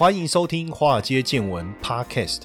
欢迎收听《华尔街见闻》Podcast。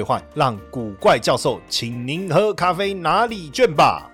兑换，让古怪教授请您喝咖啡拿礼券吧。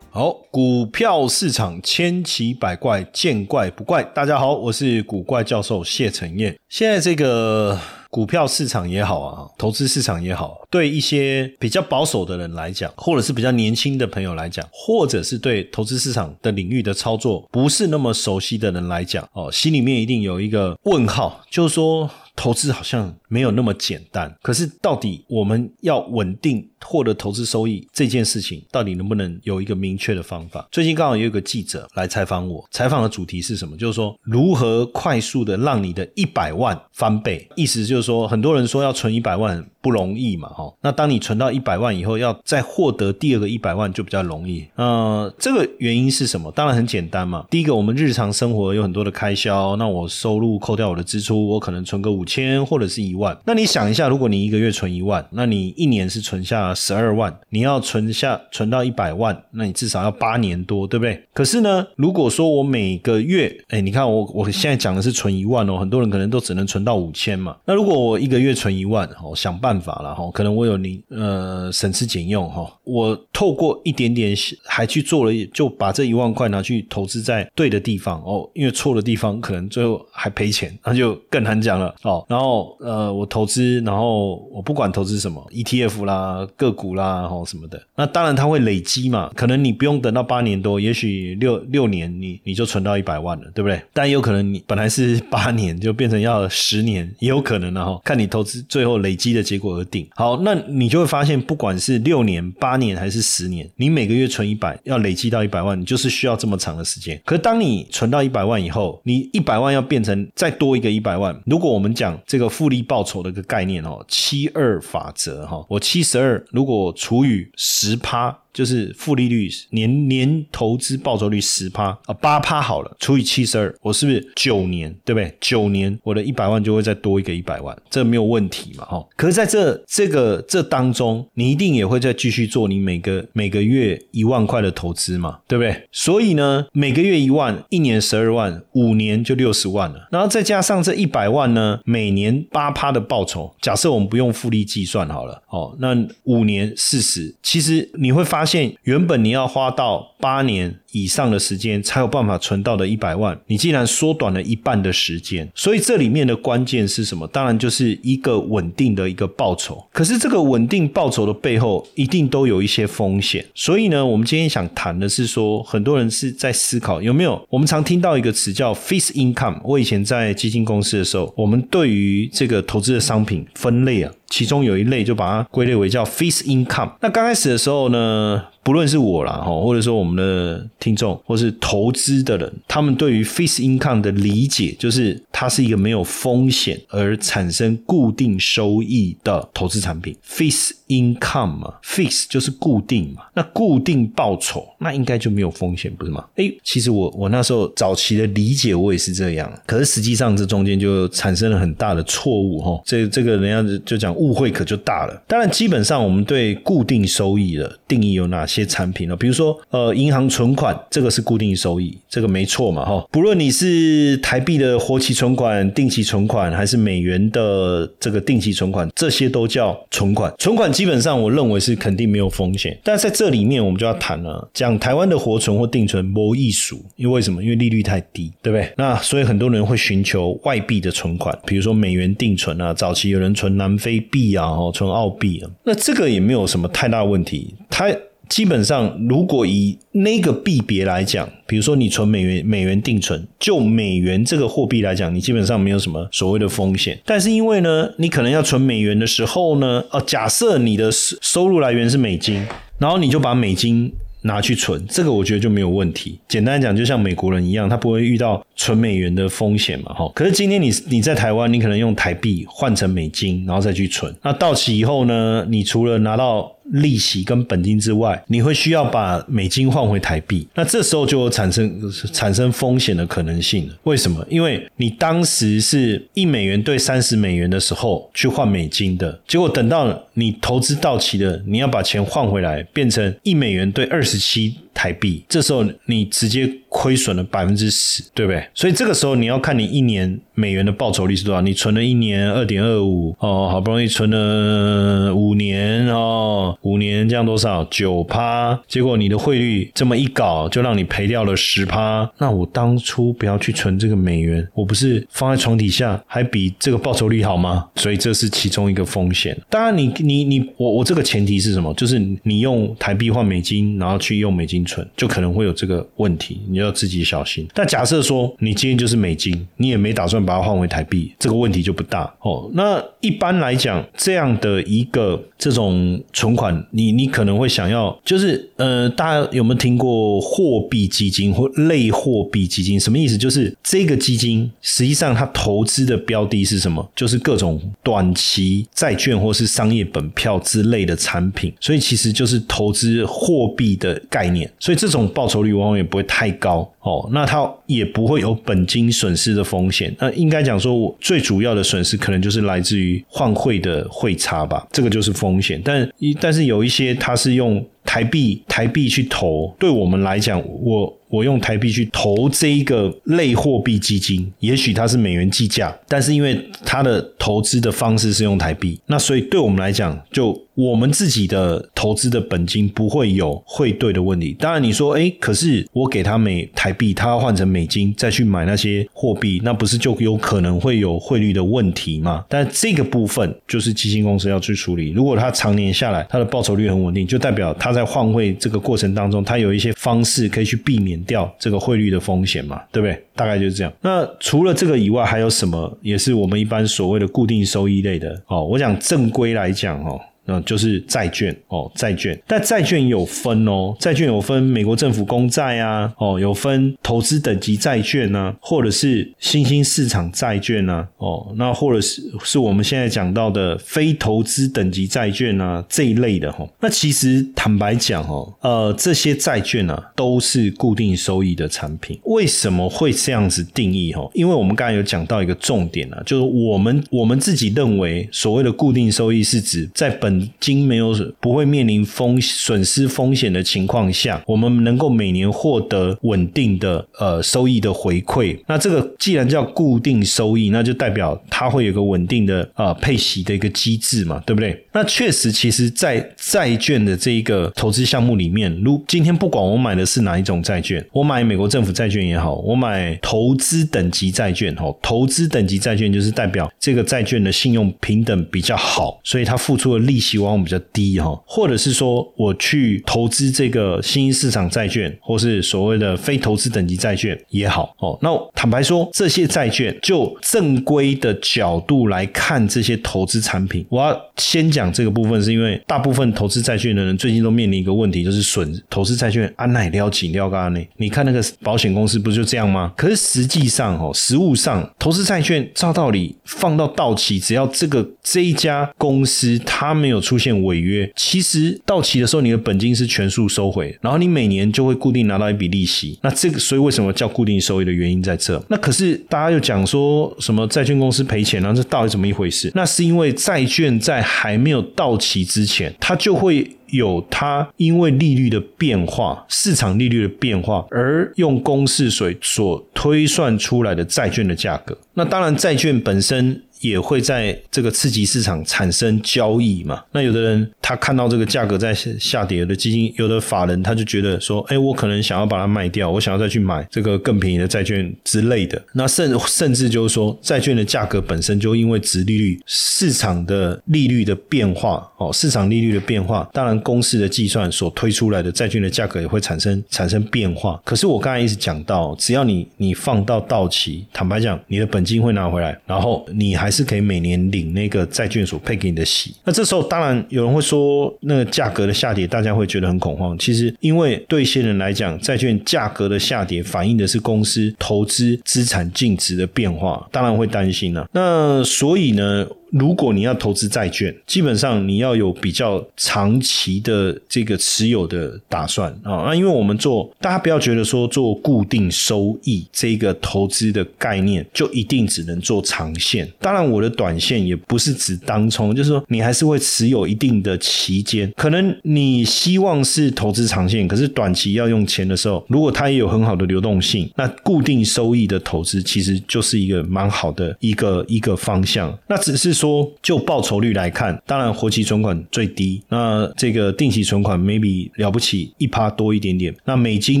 好，股票市场千奇百怪，见怪不怪。大家好，我是古怪教授谢承彦。现在这个。股票市场也好啊，投资市场也好，对一些比较保守的人来讲，或者是比较年轻的朋友来讲，或者是对投资市场的领域的操作不是那么熟悉的人来讲，哦，心里面一定有一个问号，就是说。投资好像没有那么简单，可是到底我们要稳定获得投资收益这件事情，到底能不能有一个明确的方法？最近刚好也有个记者来采访我，采访的主题是什么？就是说如何快速的让你的一百万翻倍。意思就是说，很多人说要存一百万不容易嘛，哈。那当你存到一百万以后，要再获得第二个一百万就比较容易。呃，这个原因是什么？当然很简单嘛。第一个，我们日常生活有很多的开销，那我收入扣掉我的支出，我可能存个五。千或者是一万，那你想一下，如果你一个月存一万，那你一年是存下啊十二万，你要存下存到一百万，那你至少要八年多，对不对？可是呢，如果说我每个月，哎，你看我我现在讲的是存一万哦，很多人可能都只能存到五千嘛。那如果我一个月存一万，哦，想办法了哈，可能我有你呃省吃俭用哈，我透过一点点还去做了，就把这一万块拿去投资在对的地方哦，因为错的地方可能最后还赔钱，那就更难讲了哦。然后呃，我投资，然后我不管投资什么 ETF 啦、个股啦，吼什么的，那当然它会累积嘛。可能你不用等到八年多，也许六六年，你你就存到一百万了，对不对？但有可能你本来是八年，就变成要十年，也有可能的哈。看你投资最后累积的结果而定。好，那你就会发现，不管是六年、八年还是十年，你每个月存一百，要累积到一百万，你就是需要这么长的时间。可当你存到一百万以后，你一百万要变成再多一个一百万，如果我们讲。这个复利报酬的一个概念哦，七二法则哈，我七十二如果除以十趴。就是负利率年年投资报酬率十趴啊八趴好了，除以七十二，我是不是九年对不对？九年我的一百万就会再多一个一百万，这没有问题嘛哈。可是在这这个这当中，你一定也会再继续做你每个每个月一万块的投资嘛，对不对？所以呢，每个月一万，一年十二万，五年就六十万了。然后再加上这一百万呢，每年八趴的报酬，假设我们不用复利计算好了，哦，那五年四十，其实你会发现原本你要花到八年。以上的时间才有办法存到的一百万，你竟然缩短了一半的时间，所以这里面的关键是什么？当然就是一个稳定的一个报酬。可是这个稳定报酬的背后，一定都有一些风险。所以呢，我们今天想谈的是说，很多人是在思考有没有？我们常听到一个词叫 fixed income。我以前在基金公司的时候，我们对于这个投资的商品分类啊，其中有一类就把它归类为叫 fixed income。那刚开始的时候呢？不论是我啦，哈，或者说我们的听众，或是投资的人，他们对于 fixed income 的理解，就是它是一个没有风险而产生固定收益的投资产品。fixed income 嘛，fix 就是固定嘛，那固定报酬，那应该就没有风险，不是吗？哎，其实我我那时候早期的理解，我也是这样，可是实际上这中间就产生了很大的错误，哈，这这个人家就讲误会可就大了。当然，基本上我们对固定收益的定义有哪些？些产品了，比如说呃，银行存款这个是固定收益，这个没错嘛哈。不论你是台币的活期存款、定期存款，还是美元的这个定期存款，这些都叫存款。存款基本上我认为是肯定没有风险，但在这里面我们就要谈了，讲台湾的活存或定存没艺术，因为什么？因为利率太低，对不对？那所以很多人会寻求外币的存款，比如说美元定存啊，早期有人存南非币啊，哦，存澳币啊，那这个也没有什么太大问题，它。基本上，如果以那个币别来讲，比如说你存美元，美元定存，就美元这个货币来讲，你基本上没有什么所谓的风险。但是因为呢，你可能要存美元的时候呢，哦，假设你的收入来源是美金，然后你就把美金。拿去存，这个我觉得就没有问题。简单讲，就像美国人一样，他不会遇到存美元的风险嘛，哈。可是今天你你在台湾，你可能用台币换成美金，然后再去存，那到期以后呢，你除了拿到利息跟本金之外，你会需要把美金换回台币，那这时候就有产生产生风险的可能性了。为什么？因为你当时是一美元兑三十美元的时候去换美金的，结果等到你投资到期了，你要把钱换回来，变成一美元兑二十七。台币，这时候你直接亏损了百分之十，对不对？所以这个时候你要看你一年美元的报酬率是多少。你存了一年二点二五哦，好不容易存了五年哦，五年这样多少九趴？结果你的汇率这么一搞，就让你赔掉了十趴。那我当初不要去存这个美元，我不是放在床底下，还比这个报酬率好吗？所以这是其中一个风险。当然，你你你我我这个前提是什么？就是你用台币换美金，然后去用美金。存就可能会有这个问题，你要自己小心。但假设说你今天就是美金，你也没打算把它换回台币，这个问题就不大哦。那一般来讲，这样的一个这种存款，你你可能会想要，就是呃，大家有没有听过货币基金或类货币基金？什么意思？就是这个基金实际上它投资的标的是什么？就是各种短期债券或是商业本票之类的产品，所以其实就是投资货币的概念。所以这种报酬率往往也不会太高高哦，那它也不会有本金损失的风险。那应该讲说，我最主要的损失可能就是来自于换汇的汇差吧，这个就是风险。但一但是有一些它是用台币台币去投，对我们来讲，我我用台币去投这一个类货币基金，也许它是美元计价，但是因为它的投资的方式是用台币，那所以对我们来讲就。我们自己的投资的本金不会有汇兑的问题。当然，你说，哎，可是我给他美台币，他要换成美金再去买那些货币，那不是就有可能会有汇率的问题吗？但这个部分就是基金公司要去处理。如果他常年下来，他的报酬率很稳定，就代表他在换汇这个过程当中，他有一些方式可以去避免掉这个汇率的风险嘛？对不对？大概就是这样。那除了这个以外，还有什么也是我们一般所谓的固定收益类的？哦，我想正规来讲，哦。嗯，就是债券哦，债券，但债券有分哦，债券有分美国政府公债啊，哦，有分投资等级债券啊，或者是新兴市场债券啊，哦，那或者是是我们现在讲到的非投资等级债券啊这一类的哈。那其实坦白讲哦，呃，这些债券啊都是固定收益的产品。为什么会这样子定义哈？因为我们刚才有讲到一个重点啊，就是我们我们自己认为所谓的固定收益是指在本金没有不会面临风损失风险的情况下，我们能够每年获得稳定的呃收益的回馈。那这个既然叫固定收益，那就代表它会有个稳定的呃配息的一个机制嘛，对不对？那确实，其实，在债券的这一个投资项目里面，如今天不管我买的是哪一种债券，我买美国政府债券也好，我买投资等级债券哦，投资等级债券就是代表这个债券的信用平等比较好，所以它付出的利息。期望比较低哈，或者是说我去投资这个新兴市场债券，或是所谓的非投资等级债券也好哦。那坦白说，这些债券就正规的角度来看，这些投资产品，我要先讲这个部分，是因为大部分投资债券的人最近都面临一个问题，就是损投资债券安奶撩紧撩干呢。你看那个保险公司不就这样吗？可是实际上哦，实物上投资债券照道理放到到期，只要这个这一家公司它没有。有出现违约，其实到期的时候你的本金是全数收回，然后你每年就会固定拿到一笔利息。那这个，所以为什么叫固定收益的原因在这？那可是大家又讲说什么债券公司赔钱了，这到底怎么一回事？那是因为债券在还没有到期之前，它就会有它因为利率的变化、市场利率的变化而用公式水所推算出来的债券的价格。那当然，债券本身。也会在这个刺激市场产生交易嘛？那有的人他看到这个价格在下跌，有的基金、有的法人他就觉得说：“哎，我可能想要把它卖掉，我想要再去买这个更便宜的债券之类的。”那甚甚至就是说，债券的价格本身就因为值利率、市场的利率的变化哦，市场利率的变化，当然公式的计算所推出来的债券的价格也会产生产生变化。可是我刚才一直讲到，只要你你放到到期，坦白讲，你的本金会拿回来，然后你还。还是可以每年领那个债券所配给你的息。那这时候当然有人会说，那个价格的下跌，大家会觉得很恐慌。其实因为对一些人来讲，债券价格的下跌反映的是公司投资资产净值的变化，当然会担心了。那所以呢？如果你要投资债券，基本上你要有比较长期的这个持有的打算啊。那因为我们做，大家不要觉得说做固定收益这个投资的概念就一定只能做长线。当然，我的短线也不是指当冲，就是说你还是会持有一定的期间。可能你希望是投资长线，可是短期要用钱的时候，如果它也有很好的流动性，那固定收益的投资其实就是一个蛮好的一个一个方向。那只是。说说就报酬率来看，当然活期存款最低，那这个定期存款 maybe 了不起一趴多一点点，那美金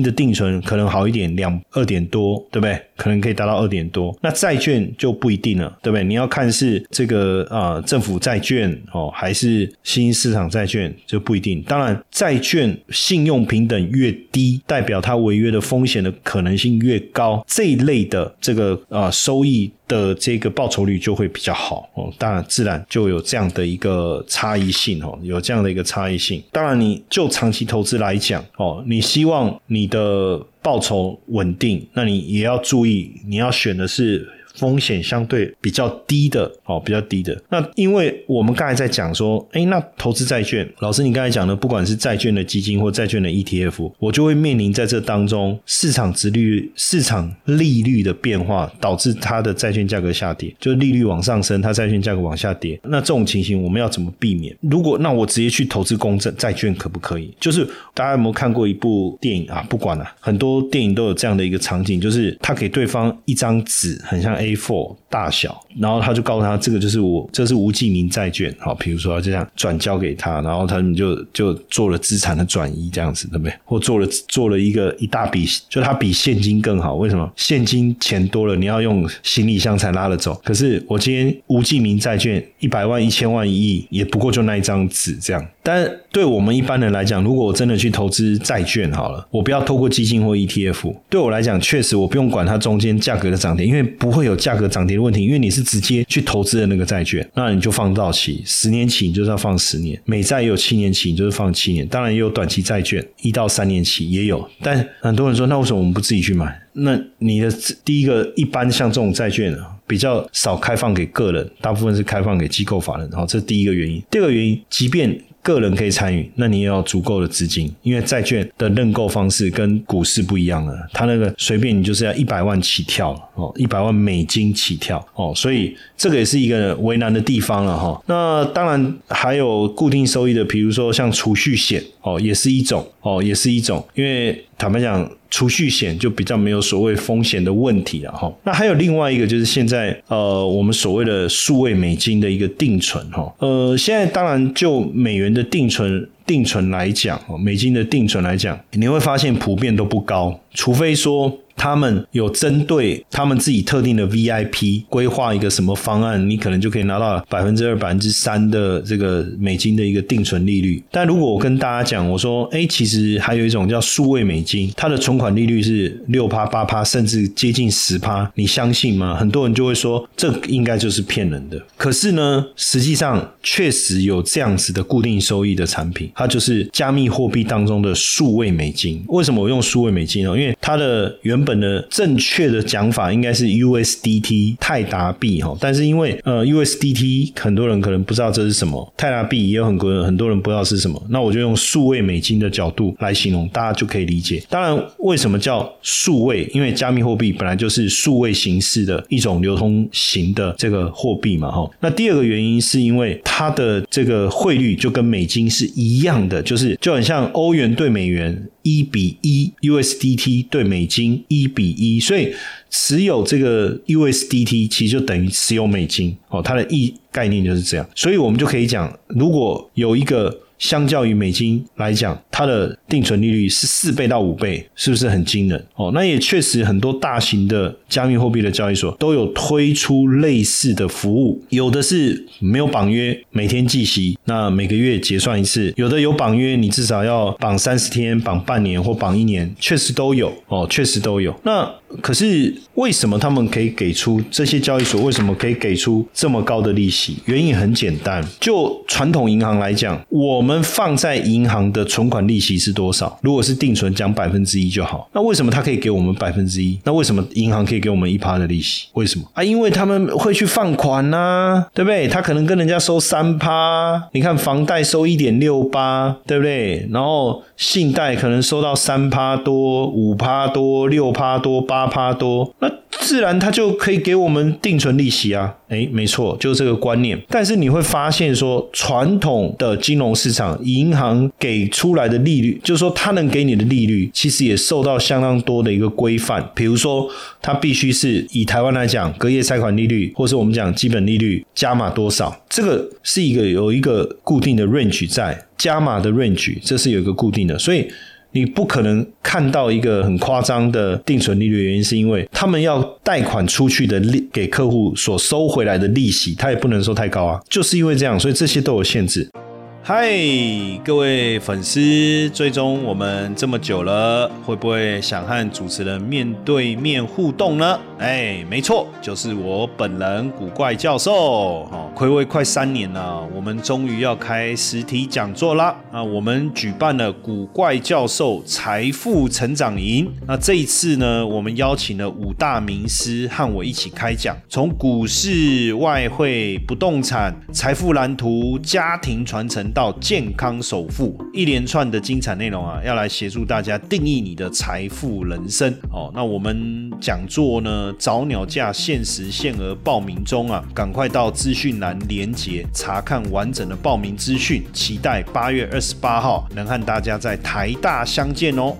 的定存可能好一点，两二点多，对不对？可能可以达到二点多。那债券就不一定了，对不对？你要看是这个啊政府债券哦，还是新兴市场债券就不一定。当然，债券信用平等越低，代表它违约的风险的可能性越高，这一类的这个啊收益。的这个报酬率就会比较好哦，那自然就有这样的一个差异性哦，有这样的一个差异性。当然，你就长期投资来讲哦，你希望你的报酬稳定，那你也要注意，你要选的是。风险相对比较低的哦，比较低的。那因为我们刚才在讲说，哎，那投资债券，老师你刚才讲的，不管是债券的基金或债券的 ETF，我就会面临在这当中市场值率、市场利率的变化，导致它的债券价格下跌，就是利率往上升，它债券价格往下跌。那这种情形我们要怎么避免？如果那我直接去投资公证债券可不可以？就是大家有没有看过一部电影啊？不管了，很多电影都有这样的一个场景，就是他给对方一张纸，很像。A4 大小，然后他就告诉他，这个就是我，这是无记名债券，好，比如说就这样转交给他，然后他们就就做了资产的转移，这样子，对不对？或做了做了一个一大笔，就它比现金更好，为什么？现金钱多了，你要用行李箱才拉得走，可是我今天无记名债券一百万、一千万、一亿，也不过就那一张纸这样。但对我们一般人来讲，如果我真的去投资债券好了，我不要透过基金或 ETF，对我来讲，确实我不用管它中间价格的涨跌，因为不会有。价格涨跌的问题，因为你是直接去投资的那个债券，那你就放到期，十年期你就是要放十年，美债也有七年期，你就是放七年，当然也有短期债券，一到三年期也有。但很多人说，那为什么我们不自己去买？那你的第一个，一般像这种债券比较少开放给个人，大部分是开放给机构法人，好，这是第一个原因。第二个原因，即便个人可以参与，那你也要足够的资金，因为债券的认购方式跟股市不一样了。它那个随便你就是要一百万起跳哦，一百万美金起跳哦，所以这个也是一个为难的地方了哈。那当然还有固定收益的，比如说像储蓄险哦，也是一种哦，也是一种，因为坦白讲。储蓄险就比较没有所谓风险的问题了哈。那还有另外一个就是现在呃我们所谓的数位美金的一个定存哈。呃，现在当然就美元的定存定存来讲，美金的定存来讲，你会发现普遍都不高，除非说。他们有针对他们自己特定的 VIP 规划一个什么方案，你可能就可以拿到百分之二、百分之三的这个美金的一个定存利率。但如果我跟大家讲，我说，哎，其实还有一种叫数位美金，它的存款利率是六趴、八趴，甚至接近十趴，你相信吗？很多人就会说，这应该就是骗人的。可是呢，实际上确实有这样子的固定收益的产品，它就是加密货币当中的数位美金。为什么我用数位美金呢？因为它的原本的正确的讲法应该是 USDT 泰达币哈，但是因为呃 USDT 很多人可能不知道这是什么，泰达币也有很多人很多人不知道是什么，那我就用数位美金的角度来形容，大家就可以理解。当然，为什么叫数位？因为加密货币本来就是数位形式的一种流通型的这个货币嘛哈。那第二个原因是因为它的这个汇率就跟美金是一样的，就是就很像欧元对美元。一比一 USDT 对美金一一比一，所以持有这个 USDT 其实就等于持有美金哦，它的意概念就是这样，所以我们就可以讲，如果有一个。相较于美金来讲，它的定存利率是四倍到五倍，是不是很惊人？哦，那也确实很多大型的加密货币的交易所都有推出类似的服务，有的是没有绑约，每天计息，那每个月结算一次；有的有绑约，你至少要绑三十天、绑半年或绑一年，确实都有哦，确实都有。那可是为什么他们可以给出这些交易所为什么可以给出这么高的利息？原因很简单，就传统银行来讲，我们放在银行的存款利息是多少？如果是定存，讲百分之一就好。那为什么他可以给我们百分之一？那为什么银行可以给我们一趴的利息？为什么啊？因为他们会去放款呐，对不对？他可能跟人家收三趴，你看房贷收一点六八，对不对？然后信贷可能收到三趴多、五趴多、六趴多、八趴多，那自然他就可以给我们定存利息啊。哎，没错，就是这个观念。但是你会发现说，传统的金融市场，银行给出来的利率，就是说它能给你的利率，其实也受到相当多的一个规范。比如说，它必须是以台湾来讲，隔夜贷款利率，或是我们讲基本利率加码多少，这个是一个有一个固定的 range 在加码的 range，这是有一个固定的，所以。你不可能看到一个很夸张的定存利率，原因是因为他们要贷款出去的利给客户所收回来的利息，他也不能收太高啊，就是因为这样，所以这些都有限制。嗨，各位粉丝，追踪我们这么久了，会不会想和主持人面对面互动呢？哎，没错，就是我本人古怪教授。哦，暌违快三年了，我们终于要开实体讲座啦！啊，我们举办了古怪教授财富成长营。那这一次呢，我们邀请了五大名师和我一起开讲，从股市、外汇、不动产、财富蓝图、家庭传承。到健康首富，一连串的精彩内容啊，要来协助大家定义你的财富人生哦。那我们讲座呢，早鸟价限时限额报名中啊，赶快到资讯栏连接查看完整的报名资讯，期待八月二十八号能和大家在台大相见哦。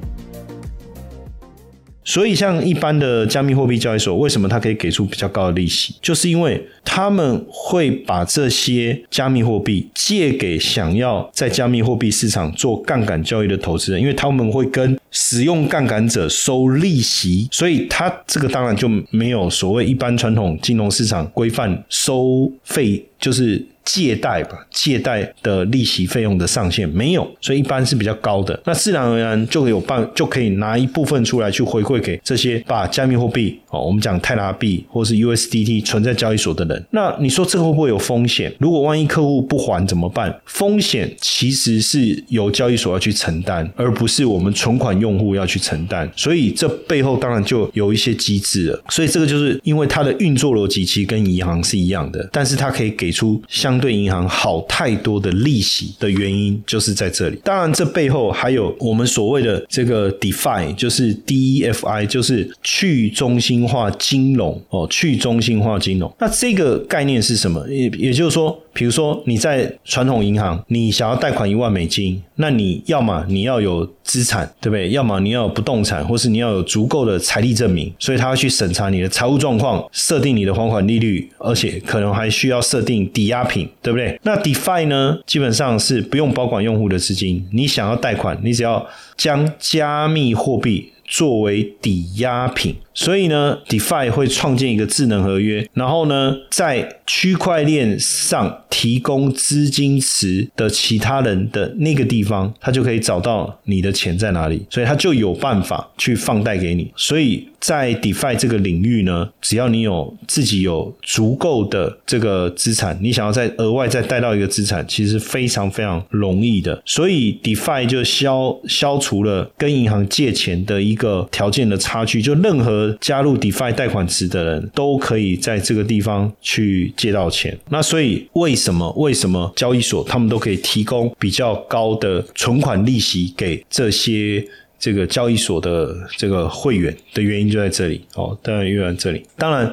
所以，像一般的加密货币交易所，为什么它可以给出比较高的利息？就是因为他们会把这些加密货币借给想要在加密货币市场做杠杆交易的投资人，因为他们会跟使用杠杆者收利息，所以它这个当然就没有所谓一般传统金融市场规范收费，就是。借贷吧，借贷的利息费用的上限没有，所以一般是比较高的。那自然而然就有办，就可以拿一部分出来去回馈给这些把加密货币哦，我们讲泰拉币或是 USDT 存在交易所的人。那你说这个会不会有风险？如果万一客户不还怎么办？风险其实是由交易所要去承担，而不是我们存款用户要去承担。所以这背后当然就有一些机制了。所以这个就是因为它的运作逻辑其实跟银行是一样的，但是它可以给出相。对银行好太多的利息的原因就是在这里。当然，这背后还有我们所谓的这个 DeFi，就是 DeFi，就是去中心化金融哦，去中心化金融。那这个概念是什么？也也就是说。比如说你在传统银行，你想要贷款一万美金，那你要么你要有资产，对不对？要么你要有不动产，或是你要有足够的财力证明，所以他要去审查你的财务状况，设定你的还款利率，而且可能还需要设定抵押品，对不对？那 DeFi 呢，基本上是不用保管用户的资金，你想要贷款，你只要将加密货币。作为抵押品，所以呢，DeFi 会创建一个智能合约，然后呢，在区块链上提供资金池的其他人的那个地方，他就可以找到你的钱在哪里，所以他就有办法去放贷给你。所以在 DeFi 这个领域呢，只要你有自己有足够的这个资产，你想要再额外再贷到一个资产，其实非常非常容易的。所以 DeFi 就消消除了跟银行借钱的一。一个条件的差距，就任何加入 DeFi 贷款池的人都可以在这个地方去借到钱。那所以为什么为什么交易所他们都可以提供比较高的存款利息给这些这个交易所的这个会员的原因就在这里哦，当然又在这里，当然。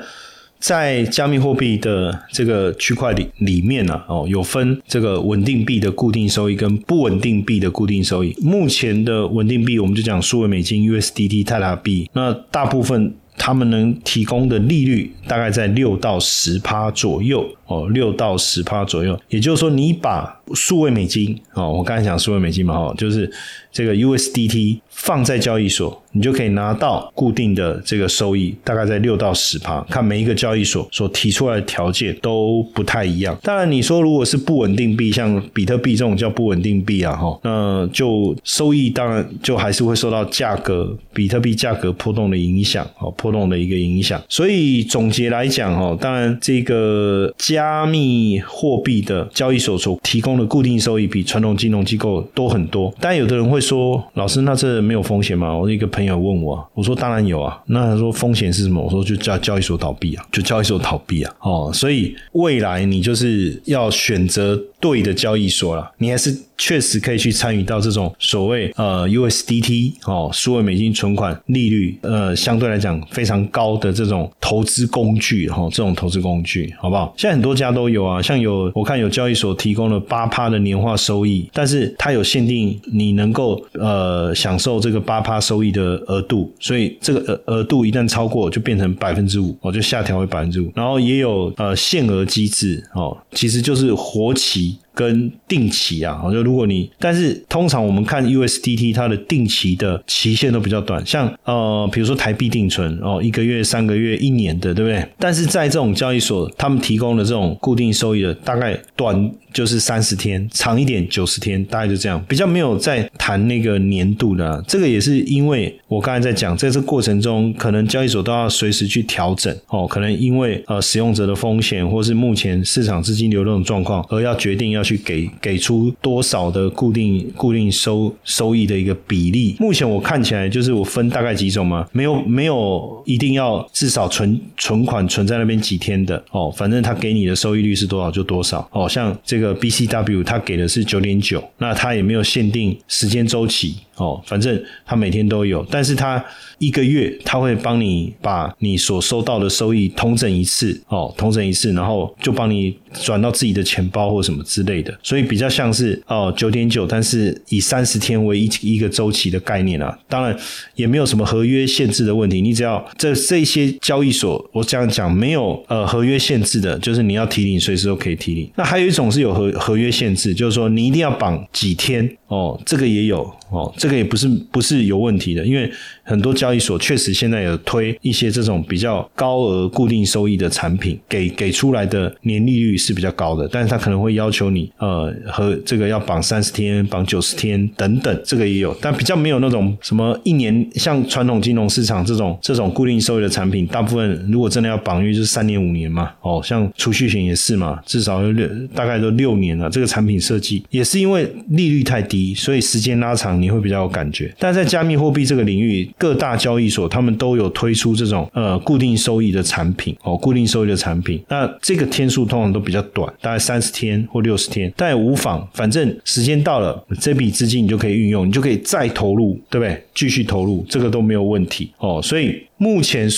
在加密货币的这个区块里里面呢，哦，有分这个稳定币的固定收益跟不稳定币的固定收益。目前的稳定币，我们就讲数位美金 USDT 泰拉币，那大部分他们能提供的利率大概在六到十趴左右。哦，六到十趴左右。也就是说，你把数位美金哦，我刚才讲数位美金嘛，哦，就是这个 USDT 放在交易所。你就可以拿到固定的这个收益，大概在六到十趴。看每一个交易所所提出来的条件都不太一样。当然，你说如果是不稳定币，像比特币这种叫不稳定币啊，哈，那就收益当然就还是会受到价格比特币价格波动的影响，哦，波动的一个影响。所以总结来讲，哦，当然这个加加密货币的交易所所提供的固定收益比传统金融机构多很多。但有的人会说，老师，那这没有风险吗？我一个朋友问我，我说当然有啊。那他说风险是什么？我说就叫交易所倒闭啊，就交易所倒闭啊。哦，所以未来你就是要选择对的交易所了，你还是。确实可以去参与到这种所谓呃 USDT 哦，数位美金存款利率呃相对来讲非常高的这种投资工具哈，这种投资工具好不好？现在很多家都有啊，像有我看有交易所提供了八趴的年化收益，但是它有限定你能够呃享受这个八趴收益的额度，所以这个额额度一旦超过就变成百分之五，我就下调为百分之五，然后也有呃限额机制哦，其实就是活期。跟定期啊，就如果你，但是通常我们看 USDT 它的定期的期限都比较短，像呃，比如说台币定存哦，一个月、三个月、一年的，对不对？但是在这种交易所，他们提供的这种固定收益的，大概短。就是三十天，长一点九十天，大概就这样，比较没有在谈那个年度的。这个也是因为我刚才在讲，在这过程中，可能交易所都要随时去调整哦，可能因为呃使用者的风险，或是目前市场资金流动的状况，而要决定要去给给出多少的固定固定收收益的一个比例。目前我看起来就是我分大概几种嘛，没有没有一定要至少存存款存在那边几天的哦，反正他给你的收益率是多少就多少哦，像这个。BCW 他给的是九点九，那他也没有限定时间周期哦，反正它每天都有，但是它一个月它会帮你把你所收到的收益通整一次哦，通整一次，然后就帮你转到自己的钱包或什么之类的，所以比较像是哦九点九，但是以三十天为一一个周期的概念啊，当然也没有什么合约限制的问题，你只要这这些交易所我这样讲没有呃合约限制的，就是你要提领随时都可以提领，那还有一种是有。合合约限制就是说，你一定要绑几天哦，这个也有哦，这个也不是不是有问题的，因为很多交易所确实现在有推一些这种比较高额固定收益的产品，给给出来的年利率是比较高的，但是他可能会要求你呃和这个要绑三十天、绑九十天等等，这个也有，但比较没有那种什么一年像传统金融市场这种这种固定收益的产品，大部分如果真的要绑，因为就是三年五年嘛，哦，像储蓄险也是嘛，至少有六大概都六。年了，这个产品设计也是因为利率太低，所以时间拉长你会比有感觉。但在加密货币这个领域，各大交易所他们都有推出这种呃固定收益的产品哦，固定收益的产品。那这个天数通常都比较短，大概三十天或六十天，但也无妨，反正时间到了，这笔资金你就可以运用，你就可以再投入，对不对？继续投入，这个都没有问题哦。所以目前。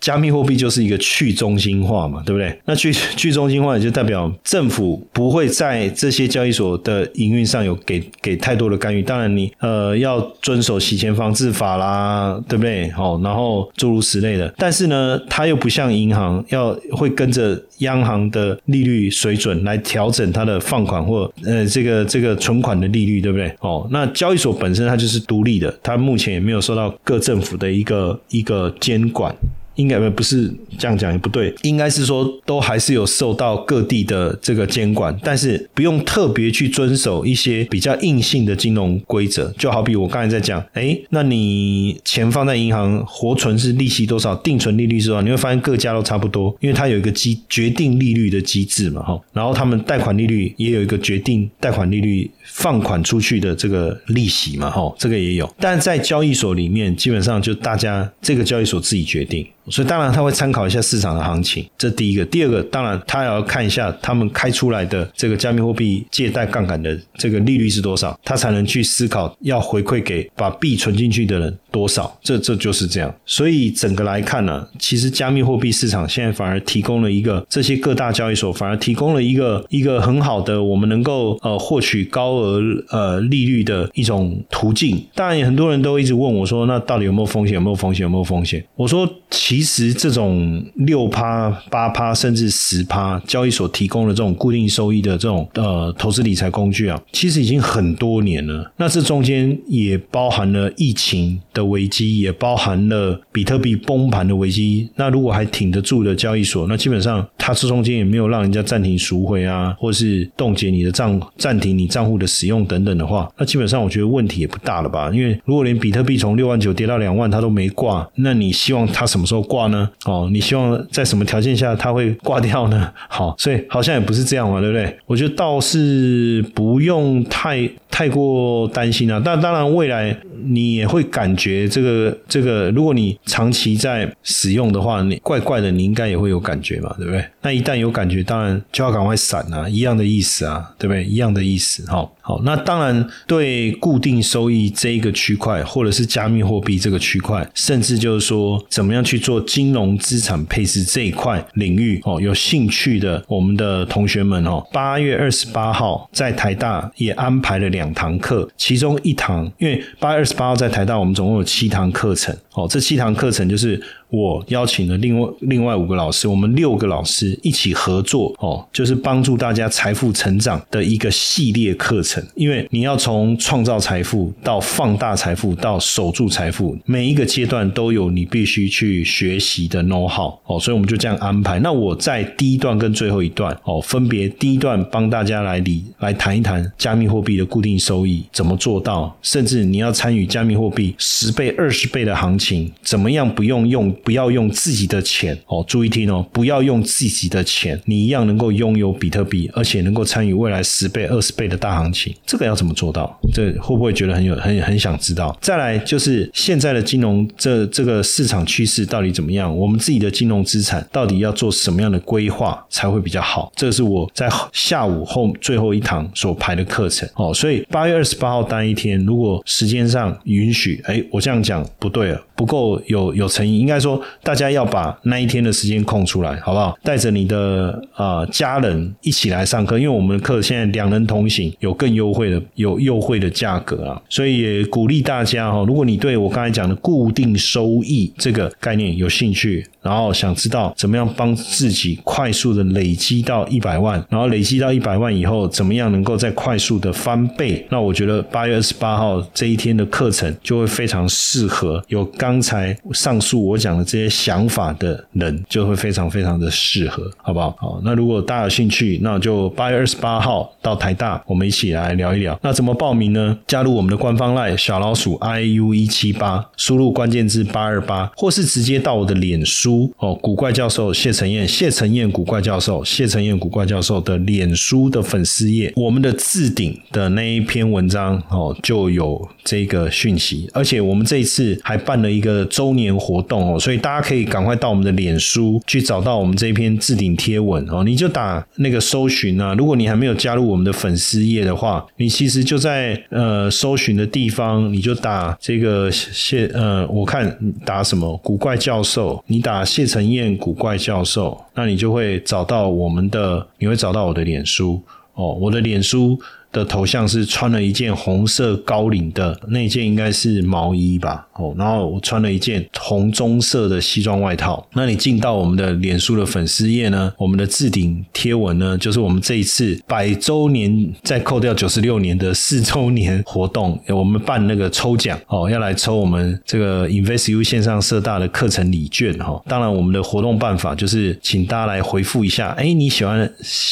加密货币就是一个去中心化嘛，对不对？那去 去中心化也就代表政府不会在这些交易所的营运上有给给太多的干预。当然，你呃要遵守洗钱防治法啦，对不对？好，然后诸如此类的。但是呢，它又不像银行要会跟着央行的利率水准来调整它的放款或呃这个这个存款的利率，对不对？哦，那交易所本身它就是独立的，它目前也没有受到各政府的一个一个监管。应该不是这样讲也不对，应该是说都还是有受到各地的这个监管，但是不用特别去遵守一些比较硬性的金融规则。就好比我刚才在讲，哎，那你钱放在银行，活存是利息多少，定存利率是多少？你会发现各家都差不多，因为它有一个机决定利率的机制嘛，哈。然后他们贷款利率也有一个决定贷款利率放款出去的这个利息嘛，哈，这个也有。但在交易所里面，基本上就大家这个交易所自己决定。所以当然他会参考一下市场的行情，这第一个。第二个，当然他也要看一下他们开出来的这个加密货币借贷杠杆的这个利率是多少，他才能去思考要回馈给把币存进去的人多少。这这就是这样。所以整个来看呢，其实加密货币市场现在反而提供了一个这些各大交易所反而提供了一个一个很好的我们能够呃获取高额呃利率的一种途径。当然，很多人都一直问我说，那到底有没有风险？有没有风险？有没有风险？我说其。其实这种六趴、八趴甚至十趴，交易所提供的这种固定收益的这种呃投资理财工具啊，其实已经很多年了。那这中间也包含了疫情的危机，也包含了比特币崩盘的危机。那如果还挺得住的交易所，那基本上它这中间也没有让人家暂停赎回啊，或是冻结你的账、暂停你账户的使用等等的话，那基本上我觉得问题也不大了吧？因为如果连比特币从六万九跌到两万，它都没挂，那你希望它什么时候挂呢？哦，你希望在什么条件下它会挂掉呢？好，所以好像也不是这样嘛，对不对？我觉得倒是不用太太过担心啊。但当然，未来你也会感觉这个这个，如果你长期在使用的话，你怪怪的，你应该也会有感觉嘛，对不对？那一旦有感觉，当然就要赶快闪啊，一样的意思啊，对不对？一样的意思，好。好，那当然对固定收益这一个区块，或者是加密货币这个区块，甚至就是说怎么样去做做金融资产配置这一块领域哦，有兴趣的我们的同学们哦，八月二十八号在台大也安排了两堂课，其中一堂，因为八月二十八号在台大，我们总共有七堂课程哦，这七堂课程就是我邀请了另外另外五个老师，我们六个老师一起合作哦，就是帮助大家财富成长的一个系列课程。因为你要从创造财富到放大财富到守住财富，每一个阶段都有你必须去学习的 know how 哦，所以我们就这样安排。那我在第一段跟最后一段哦，分别第一段帮大家来理来谈一谈加密货币的固定收益怎么做到，甚至你要参与加密货币十倍、二十倍的行情，怎么样不用用不要用自己的钱哦，注意听哦，不要用自己的钱，你一样能够拥有比特币，而且能够参与未来十倍、二十倍的大行情。这个要怎么做到？这会不会觉得很有很很想知道？再来就是现在的金融这这个市场趋势到底怎么样？我们自己的金融资产到底要做什么样的规划才会比较好？这个是我在下午后最后一堂所排的课程哦。所以八月二十八号单一天，如果时间上允许，哎，我这样讲不对了，不够有有诚意。应该说大家要把那一天的时间空出来，好不好？带着你的啊家人一起来上课，因为我们的课现在两人同行，有更优。惠的有优惠的价格啊，所以也鼓励大家哈，如果你对我刚才讲的固定收益这个概念有兴趣。然后想知道怎么样帮自己快速的累积到一百万，然后累积到一百万以后，怎么样能够再快速的翻倍？那我觉得八月二十八号这一天的课程就会非常适合有刚才上述我讲的这些想法的人，就会非常非常的适合，好不好？好，那如果大家有兴趣，那就八月二十八号到台大，我们一起来聊一聊。那怎么报名呢？加入我们的官方 LINE 小老鼠 i u 一七八，输入关键字八二八，或是直接到我的脸书。书哦，古怪教授谢承彦，谢承彦古怪教授，谢承彦古怪教授的脸书的粉丝页，我们的置顶的那一篇文章哦，就有这个讯息，而且我们这一次还办了一个周年活动哦，所以大家可以赶快到我们的脸书去找到我们这一篇置顶贴文哦，你就打那个搜寻啊，如果你还没有加入我们的粉丝页的话，你其实就在呃搜寻的地方，你就打这个谢呃，我看打什么古怪教授，你打。谢承彦古怪教授，那你就会找到我们的，你会找到我的脸书哦，我的脸书。的头像是穿了一件红色高领的那件应该是毛衣吧，哦，然后我穿了一件红棕色的西装外套。那你进到我们的脸书的粉丝页呢？我们的置顶贴文呢，就是我们这一次百周年再扣掉九十六年的四周年活动，我们办那个抽奖哦，要来抽我们这个 InvestU 线上社大的课程礼券哈。当然，我们的活动办法就是请大家来回复一下，哎，你喜欢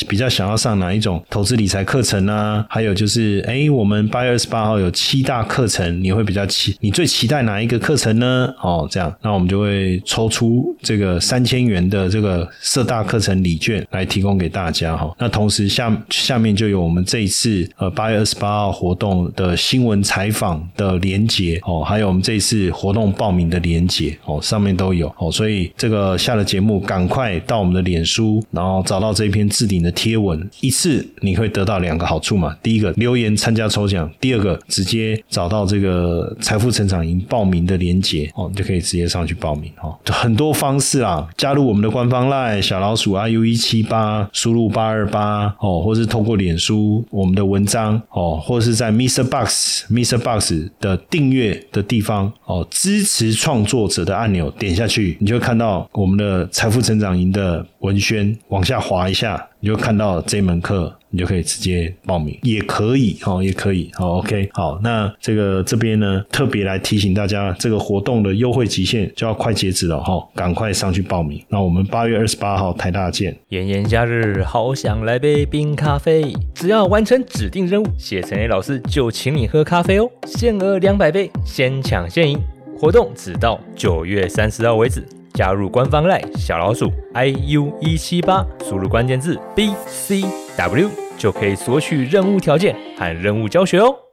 比较想要上哪一种投资理财课程呢？还有就是，哎，我们八月二十八号有七大课程，你会比较期，你最期待哪一个课程呢？哦，这样，那我们就会抽出这个三千元的这个社大课程礼券来提供给大家哈。那同时下下面就有我们这一次呃八月二十八号活动的新闻采访的连结哦，还有我们这一次活动报名的连结哦，上面都有哦。所以这个下了节目，赶快到我们的脸书，然后找到这篇置顶的贴文，一次你会得到两个好处嘛。第一个留言参加抽奖，第二个直接找到这个财富成长营报名的链接哦，你就可以直接上去报名哦。很多方式啊，加入我们的官方 LINE 小老鼠 iu 一七八，输入八二八哦，或是通过脸书我们的文章哦，或是在 Mr. Box Mr. Box 的订阅的地方哦，支持创作者的按钮点下去，你就看到我们的财富成长营的文宣，往下滑一下。你就看到这门课，你就可以直接报名，也可以哦，也可以好，OK，好，那这个这边呢，特别来提醒大家，这个活动的优惠期限就要快截止了哈，赶快上去报名。那我们八月二十八号台大见。炎炎夏日，好想来杯冰咖啡，只要完成指定任务，谢晨 A 老师就请你喝咖啡哦，限额两百杯，先抢先赢，活动只到九月三十号为止。加入官方赖小老鼠 i u 一七八，输入关键字 b c w 就可以索取任务条件和任务教学哦。